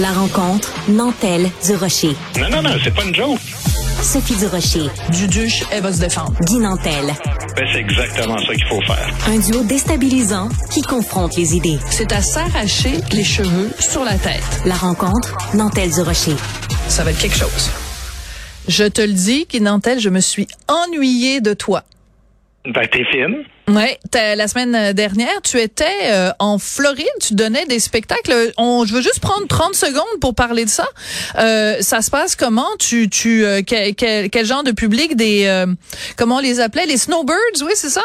La rencontre Nantel du Rocher. Non, non, non, c'est pas une joke. Sophie du Rocher. Duduche, elle va se défendre. Guy Nantel. Ben, c'est exactement ça qu'il faut faire. Un duo déstabilisant qui confronte les idées. C'est à s'arracher les cheveux sur la tête. La rencontre Nantel du Rocher. Ça va être quelque chose. Je te le dis, Guy Nantel, je me suis ennuyée de toi. Ben, t'es fine. Ouais, la semaine dernière, tu étais euh, en Floride, tu donnais des spectacles. On, je veux juste prendre 30 secondes pour parler de ça. Euh, ça se passe comment? Tu, tu, euh, quel, quel, genre de public Des, euh, comment on les appelait? Les snowbirds, oui, c'est ça?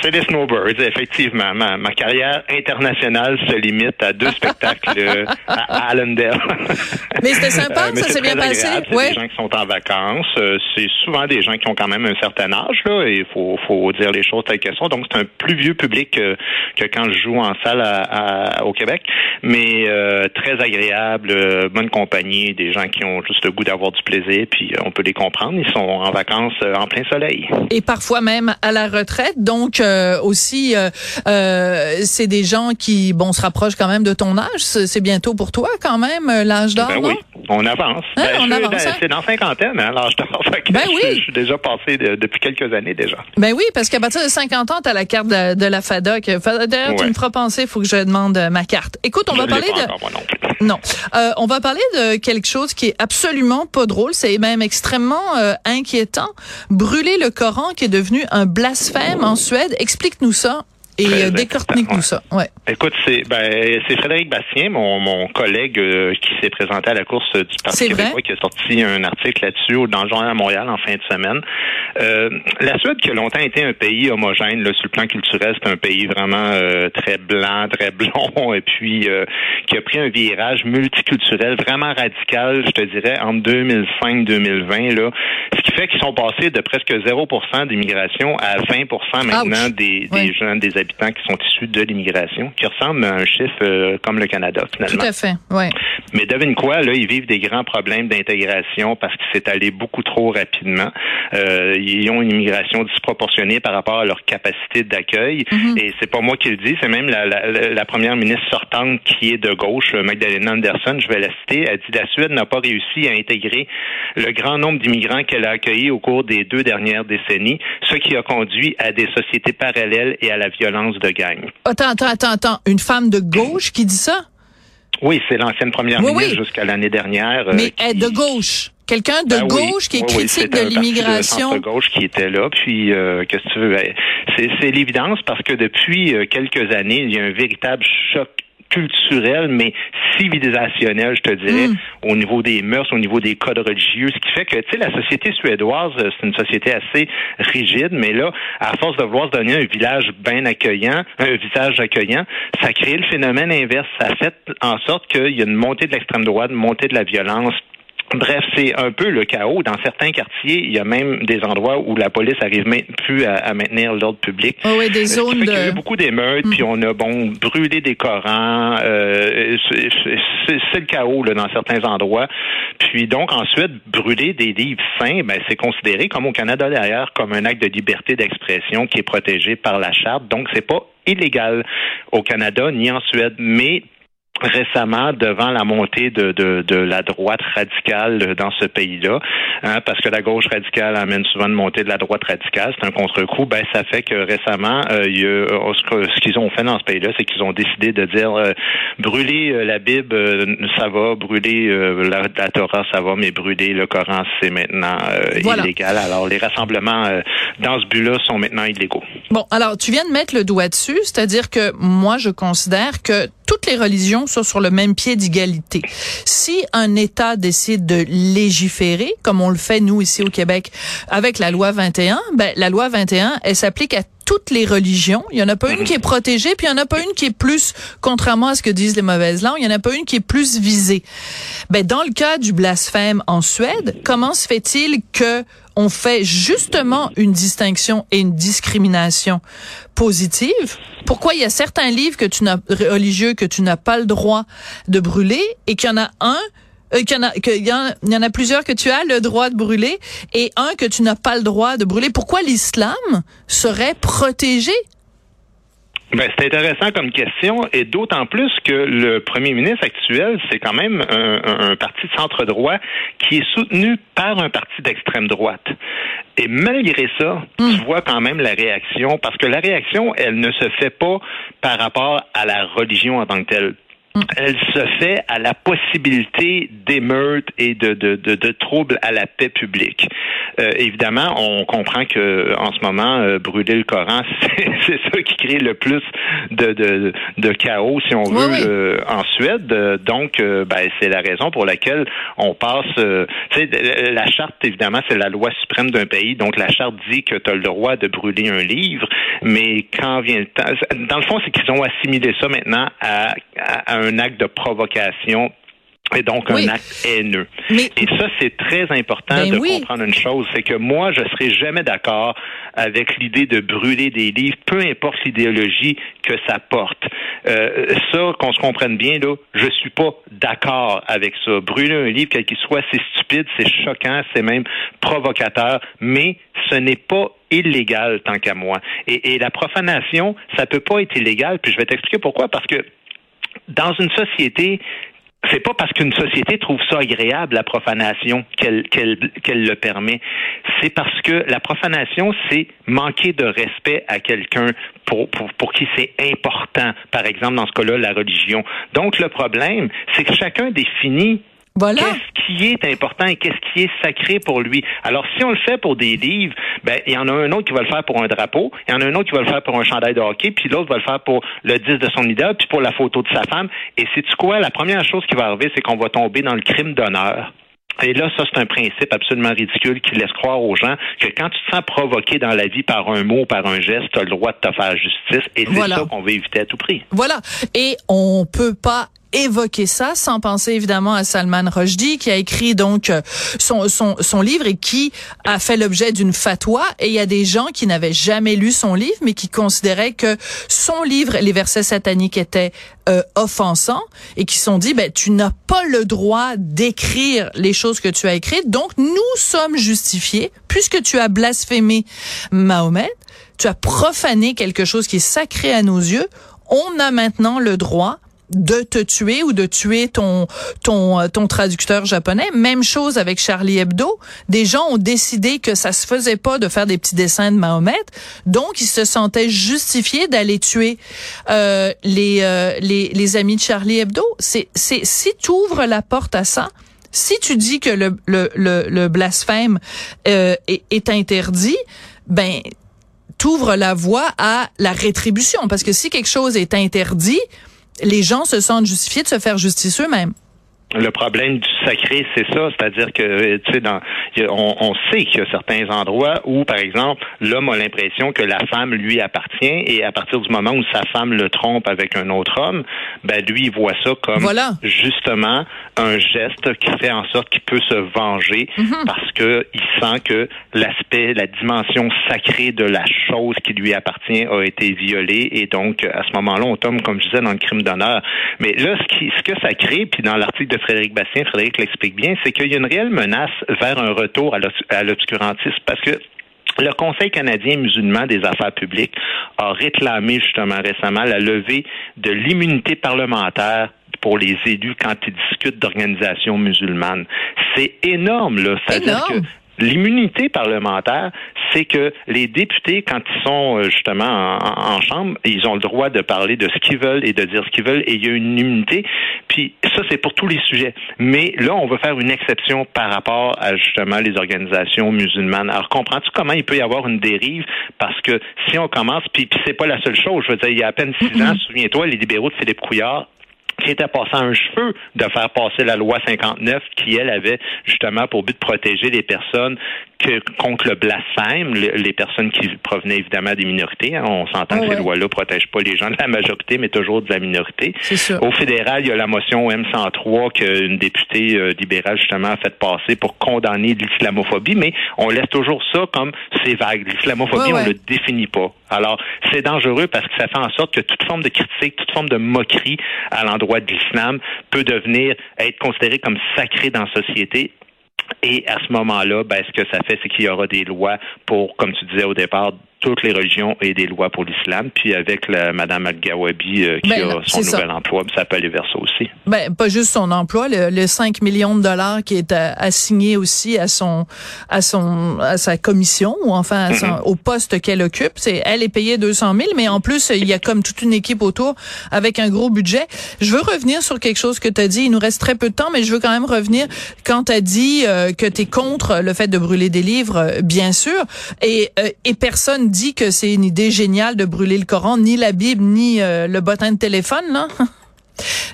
C'est les Snowbirds, effectivement. Ma, ma, carrière internationale se limite à deux spectacles euh, à Allendale. Mais c'était sympa, euh, ça s'est bien passé. C'est des gens qui sont en vacances. Euh, c'est souvent des gens qui ont quand même un certain âge, là, et il faut, faut dire les choses telles qu'elles sont. Donc, c'est un plus vieux public que, que quand je joue en salle à, à, au Québec. Mais euh, très agréable, bonne compagnie, des gens qui ont juste le goût d'avoir du plaisir, puis on peut les comprendre. Ils sont en vacances en plein soleil. Et parfois même à la retraite. Donc, euh, aussi, euh, euh, c'est des gens qui, bon, se rapprochent quand même de ton âge. C'est bientôt pour toi quand même l'âge d'or, ben Oui, on avance. Hein, ben, on avance. Hein? C'est dans cinquantaine, hein, l'âge d'or. Ben oui. Je, suis déjà passé depuis quelques années déjà. Ben oui, parce qu'à partir de 50 ans, tu as la carte de, de la FADOC. D'ailleurs, tu me feras penser, il faut que je demande ma carte. Écoute, on je va parler de... Encore, moi non, non. on va parler de quelque chose qui est absolument pas drôle. C'est même extrêmement inquiétant. Brûler le Coran qui est devenu un blasphème en Suède Explique-nous ça et euh, décortique-nous ça. Ouais. Écoute, c'est ben, c'est Frédéric Bastien, mon, mon collègue euh, qui s'est présenté à la course du Parti québécois, qui a sorti un article là-dessus dans le Journal à Montréal en fin de semaine. Euh, la Suède, qui a longtemps été un pays homogène là, sur le plan culturel, c'est un pays vraiment euh, très blanc, très blond, et puis qui a pris un virage multiculturel vraiment radical, je te dirais, en 2005-2020. Là, ce qui fait qu'ils sont passés de presque 0% d'immigration à 20% maintenant des, des jeunes, des qui sont issus de l'immigration, qui ressemble à un chiffre euh, comme le Canada, finalement. Tout à fait, oui. Mais devine quoi, là, ils vivent des grands problèmes d'intégration parce que c'est allé beaucoup trop rapidement. Euh, ils ont une immigration disproportionnée par rapport à leur capacité d'accueil. Mm-hmm. Et c'est pas moi qui le dis, c'est même la, la, la, première ministre sortante qui est de gauche, Magdalena Anderson, je vais la citer, elle dit la Suède n'a pas réussi à intégrer le grand nombre d'immigrants qu'elle a accueillis au cours des deux dernières décennies, ce qui a conduit à des sociétés parallèles et à la violence de gang. Attends, attends, attends, attends. Une femme de gauche qui dit ça? Oui, c'est l'ancienne première ministre jusqu'à l'année dernière. Euh, Mais elle de gauche. Quelqu'un de ben gauche qui est critique de l'immigration. de gauche qui était là. Puis, euh, qu'est-ce que tu veux? Ben, c'est l'évidence parce que depuis euh, quelques années, il y a un véritable choc culturel, mais civilisationnel, je te dirais, mm. au niveau des mœurs, au niveau des codes religieux, ce qui fait que, tu sais, la société suédoise, euh, c'est une société assez rigide, mais là, à force de vouloir se donner un village bien accueillant, un visage accueillant, ça crée le phénomène inverse. Ça fait en sorte qu'il y a une montée de l'extrême droite, une montée de la violence, Bref, c'est un peu le chaos. Dans certains quartiers, il y a même des endroits où la police arrive même plus à, maintenir l'ordre public. Oh oui, des zones de... Il y a eu beaucoup d'émeutes, puis mm. on a bon brûlé des Corans. Euh, c'est le chaos là, dans certains endroits. Puis donc ensuite, brûler des livres saints, ben, c'est considéré comme au Canada d'ailleurs comme un acte de liberté d'expression qui est protégé par la charte. Donc c'est pas illégal au Canada ni en Suède, mais récemment devant la montée de, de, de, la droite radicale dans ce pays-là, hein, parce que la gauche radicale amène souvent une montée de la droite radicale, c'est un contre-coup, ben ça fait que récemment, euh, il y a, euh, ce qu'ils ont fait dans ce pays-là, c'est qu'ils ont décidé de dire euh, brûler euh, la Bible, ça va, brûler la, la, Torah, ça va, mais brûler le Coran, c'est maintenant illégal. Alors les rassemblements dans ce but-là sont maintenant illégaux. Bon, alors tu viens de mettre le doigt dessus, c'est-à-dire que moi je considère que toutes les religions sont sur le même pied d'égalité. Si un État décide de légiférer, comme on le fait nous ici au Québec avec la loi 21, ben la loi 21, elle s'applique à toutes les religions. Il y en a pas une qui est protégée, puis il y en a pas une qui est plus, contrairement à ce que disent les mauvaises langues, il y en a pas une qui est plus visée. Ben dans le cas du blasphème en Suède, comment se fait-il que on fait justement une distinction et une discrimination positive. Pourquoi il y a certains livres que tu n'as religieux que tu n'as pas le droit de brûler et qu'il y en a un euh, qu'il y, en a, qu'il y, en, a plusieurs que tu as le droit de brûler et un que tu n'as pas le droit de brûler? Pourquoi l'islam serait protégé Ben, c'est intéressant comme question, et d'autant plus que le premier ministre actuel, c'est quand même un, parti de centre-droit qui est soutenu par un parti d'extrême droite. Et malgré ça, tu hmm. vois quand même la réaction, parce que la réaction, elle ne se fait pas par rapport à la religion en tant que telle elle se fait à la possibilité d'émeutes et de, de, de, troubles à la paix publique. Euh, évidemment, on comprend que en ce moment, euh, brûler le Coran, c'est ça qui crée le plus de, de, de chaos, si on veut, euh, en Suède. Donc, ben, c'est la raison pour laquelle on passe. sais, la charte, évidemment, c'est la loi suprême d'un pays. Donc, la charte dit que tu as le droit de brûler un livre, mais quand vient le temps, dans le fond, c'est qu'ils ont assimilé ça maintenant à, à un acte de provocation et donc un acte haineux. Et ça, c'est très important ben de comprendre une chose, c'est que moi, je serai jamais d'accord avec l'idée de brûler des livres, peu importe l'idéologie que ça porte. Euh, ça, qu'on se comprenne bien, là, je suis pas d'accord avec ça. Brûler un livre, quel qu'il soit, c'est stupide, c'est choquant, c'est même provocateur, mais ce n'est pas illégal tant qu'à moi. Et, et la profanation, ça peut pas être illégal, puis je vais t'expliquer pourquoi, parce que dans une société, c'est pas parce qu'une société trouve ça agréable, la profanation, qu'elle le permet. C'est parce que la profanation, c'est manquer de respect à quelqu'un pour qui c'est important. Par exemple, dans ce cas-là, la religion. Donc, le problème, c'est que chacun définit voilà. Qu'est-ce qui est important et qu'est-ce qui est sacré pour lui? Alors, si on le fait pour des livres, ben, il y en a un autre qui va le faire pour un drapeau, il y en a un autre qui va le faire pour un chandail de hockey, puis l'autre va le faire pour le disque de son idole, puis pour la photo de sa femme. Et c'est tu quoi? La première chose qui va arriver, c'est qu'on va tomber dans le crime d'honneur. Et là, ça, c'est un principe absolument ridicule qui laisse croire aux gens que quand tu te sens provoqué dans la vie par un mot, par un geste, tu as le droit de te faire justice. Et c'est ça qu'on veut éviter à tout prix. Voilà. Et on peut pas évoquer ça sans penser évidemment à Salman Rushdie qui a écrit donc euh, son, son, son livre et qui a fait l'objet d'une fatwa. Et il y a des gens qui n'avaient jamais lu son livre mais qui considéraient que son livre les versets sataniques étaient euh, offensants et qui sont dit ben tu n'as pas le droit d'écrire les choses que tu as écrites. Donc nous sommes justifiés puisque tu as blasphémé Mahomet tu as profané quelque chose qui est sacré à nos yeux on a maintenant le droit de te tuer ou de tuer ton ton euh, ton traducteur japonais. Même chose avec Charlie Hebdo. Des gens ont décidé que ça se faisait pas de faire des petits dessins de Mahomet, donc ils se sentaient justifiés d'aller tuer euh, les, euh, les les amis de Charlie Hebdo. C'est c'est si tu ouvres la porte à ça, si tu dis que le le le, le blasphème euh, est, est interdit, ben t'ouvres la voie à la rétribution parce que si quelque chose est interdit, les gens se sentent justifiés de se faire justice eux-mêmes. Le problème du sacré, c'est ça, c'est-à-dire que tu sais, dans, on, on, sait qu'il y a certains endroits où, par exemple, l'homme a l'impression que la femme lui appartient, et à partir du moment où sa femme le trompe avec un autre homme, ben lui il voit ça comme justement un geste qui fait en sorte qu'il peut se venger mm-hmm. parce que il sent que l'aspect, la dimension sacrée de la chose qui lui appartient a été violée, et donc à ce moment-là, on tombe, comme je disais, dans le crime d'honneur. Mais là, ce, qui, ce que ça crée, puis dans l'article de Frédéric Bastien, Frédéric l'explique bien, c'est qu'il y a une réelle menace vers un retour à l'obscurantisme parce que le Conseil canadien musulman des affaires publiques a réclamé justement récemment la levée de l'immunité parlementaire pour les élus quand ils discutent d'organisations musulmanes. C'est énorme, là. C'est-à-dire que L'immunité parlementaire, c'est que les députés, quand ils sont euh, justement en, chambre, ils ont le droit de parler de ce qu'ils veulent et de dire ce qu'ils veulent, et il y a une immunité. Puis ça, c'est pour tous les sujets. Mais là, on veut faire une exception par rapport à justement les organisations musulmanes. Alors, comprends-tu comment il peut y avoir une dérive? Parce que si on commence, puis, puis c'est pas la seule chose. Je veux dire, il y a à peine six ans, souviens-toi, les libéraux de Philippe Couillard qui était passé un cheveu de faire passer la loi 59 qui, elle, avait justement pour but de protéger les personnes que, contre le blasphème, les personnes qui provenaient évidemment des minorités. Hein. on s'entend que ces lois-là ne protègent pas les gens de la majorité, mais toujours de la minorité. Au fédéral, il y a la motion M103 qu'une députée euh, libérale, justement, a fait passer pour condamner l'islamophobie, mais on laisse toujours ça comme c'est vague. L'islamophobie, on ne le définit pas. Alors, c'est dangereux parce que ça fait en sorte que toute forme de critique, toute forme de moquerie à l'endroit de l'islam peut devenir, être considérée comme sacrée dans la société et à ce moment-là, ben, ce que ça fait, c'est qu'il y aura des lois pour, comme tu disais au départ, toutes les religions et des lois pour l'islam. Puis avec la Madame Al-Gawabi euh, qui Ben, a son nouvel ça. emploi, ça peut aller vers ça aussi. Ben, pas juste son emploi, le, le 5 millions de dollars qui est euh, assigné aussi à son, à son, à sa commission ou enfin à son- au poste qu'elle occupe. C'est, elle est payée 200 000, mais en plus il y a comme toute une équipe autour avec un gros budget. Je veux revenir sur quelque chose que tu as dit. Il nous reste très peu de temps, mais je veux quand même revenir quand tu as dit euh, que tu es contre le fait de brûler des livres, bien sûr, et, euh, et personne dit que c'est une idée géniale de brûler le Coran, ni la Bible, ni euh, le bottin de téléphone, là.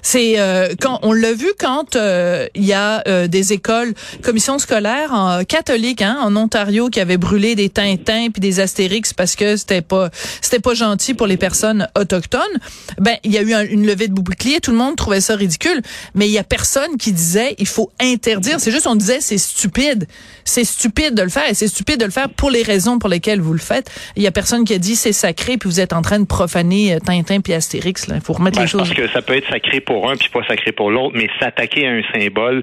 C'est euh, quand on l'a vu quand euh, il y a euh, des écoles, commissions scolaires catholiques hein, en Ontario qui avaient brûlé des Tintins puis des Astérix parce que c'était pas c'était pas gentil pour les personnes autochtones. Ben il y a eu un- une levée de bouclier, tout le monde trouvait ça ridicule, mais il y a personne qui disait il faut interdire. C'est juste on disait c'est stupide, c'est stupide de le faire et c'est stupide de le faire pour les raisons pour lesquelles vous le faites. Il y a personne qui a dit c'est sacré puis vous êtes en train de profaner euh, Tintin puis Astérix. Là. Il faut remettre Ben, les choses. que ça peut être sacré pour un puis pas sacré pour l'autre, mais s'attaquer à un symbole,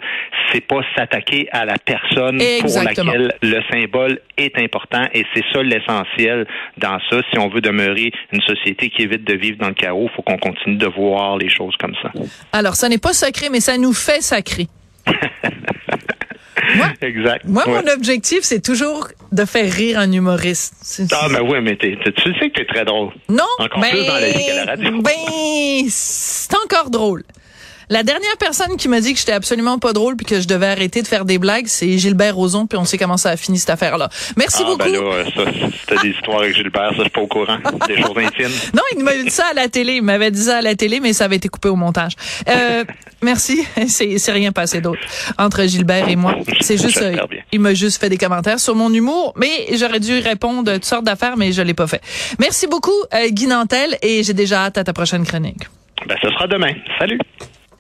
c'est pas s'attaquer à la personne Exactement. pour laquelle le symbole est important et c'est ça l'essentiel dans ça. Si on veut demeurer une société qui évite de vivre dans le chaos, faut qu'on continue de voir les choses comme ça. Alors, ça n'est pas sacré, mais ça nous fait sacré. moi, Exact. moi Ouais. mon objectif, c'est toujours de faire rire un humoriste. Ah, ben oui, mais tu sais que t'es très drôle. non, Encore ben, plus dans la vie qu'à la radio. Ben, c'est encore drôle. La dernière personne qui m'a dit que j'étais absolument pas drôle puis que je devais arrêter de faire des blagues, c'est Gilbert Rozon, puis on sait comment ça a fini cette affaire-là. Merci ah, beaucoup. ben là, ça, c'était des histoires avec Gilbert, ça, je suis pas au courant. Des choses intimes. Non, il m'avait dit ça à la télé. Il m'avait dit ça à la télé, mais ça avait été coupé au montage. Euh, merci. C'est, c'est rien passé d'autre entre Gilbert et moi. C'est juste, euh, il m'a juste fait des commentaires sur mon humour, mais j'aurais dû répondre à toutes sortes d'affaires, mais je l'ai pas fait. Merci beaucoup, euh, Guy Nantel, et j'ai déjà hâte à ta prochaine chronique. Ben, ce sera demain. Salut.